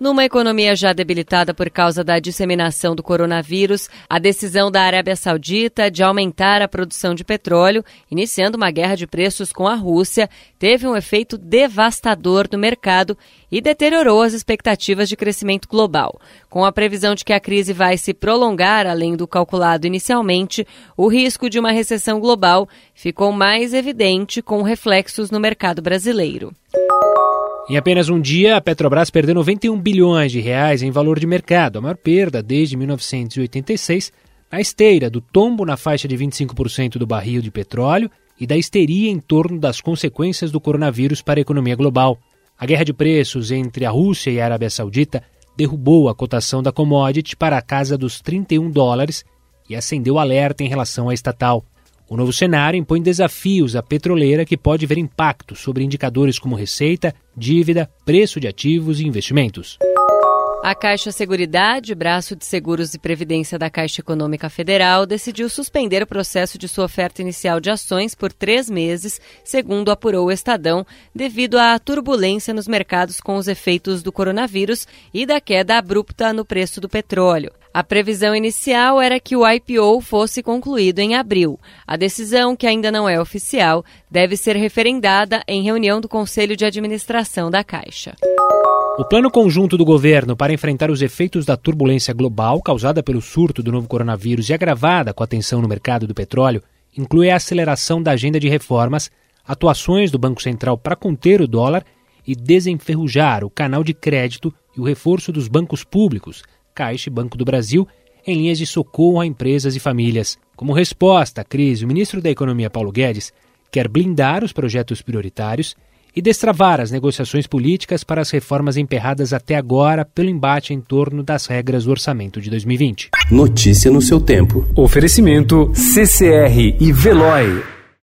Numa economia já debilitada por causa da disseminação do coronavírus, a decisão da Arábia Saudita de aumentar a produção de petróleo, iniciando uma guerra de preços com a Rússia, teve um efeito devastador no mercado e deteriorou as expectativas de crescimento global. Com a previsão de que a crise vai se prolongar além do calculado inicialmente, o risco de uma recessão global ficou mais evidente com reflexos no mercado brasileiro. Em apenas um dia, a Petrobras perdeu 91 bilhões de reais em valor de mercado, a maior perda desde 1986, na esteira do tombo na faixa de 25% do barril de petróleo e da histeria em torno das consequências do coronavírus para a economia global. A guerra de preços entre a Rússia e a Arábia Saudita derrubou a cotação da commodity para a casa dos 31 dólares e acendeu alerta em relação à estatal. O novo cenário impõe desafios à petroleira que pode ver impacto sobre indicadores como receita, dívida, preço de ativos e investimentos. A Caixa Seguridade, braço de seguros e previdência da Caixa Econômica Federal, decidiu suspender o processo de sua oferta inicial de ações por três meses, segundo apurou o Estadão, devido à turbulência nos mercados com os efeitos do coronavírus e da queda abrupta no preço do petróleo. A previsão inicial era que o IPO fosse concluído em abril. A decisão, que ainda não é oficial, deve ser referendada em reunião do Conselho de Administração da Caixa. O plano conjunto do governo para enfrentar os efeitos da turbulência global causada pelo surto do novo coronavírus e agravada com a tensão no mercado do petróleo inclui a aceleração da agenda de reformas, atuações do Banco Central para conter o dólar e desenferrujar o canal de crédito e o reforço dos bancos públicos, Caixa e Banco do Brasil, em linhas de socorro a empresas e famílias. Como resposta à crise, o ministro da Economia, Paulo Guedes, quer blindar os projetos prioritários e destravar as negociações políticas para as reformas emperradas até agora pelo embate em torno das regras do orçamento de 2020. Notícia no seu tempo. Oferecimento CCR e Veloy.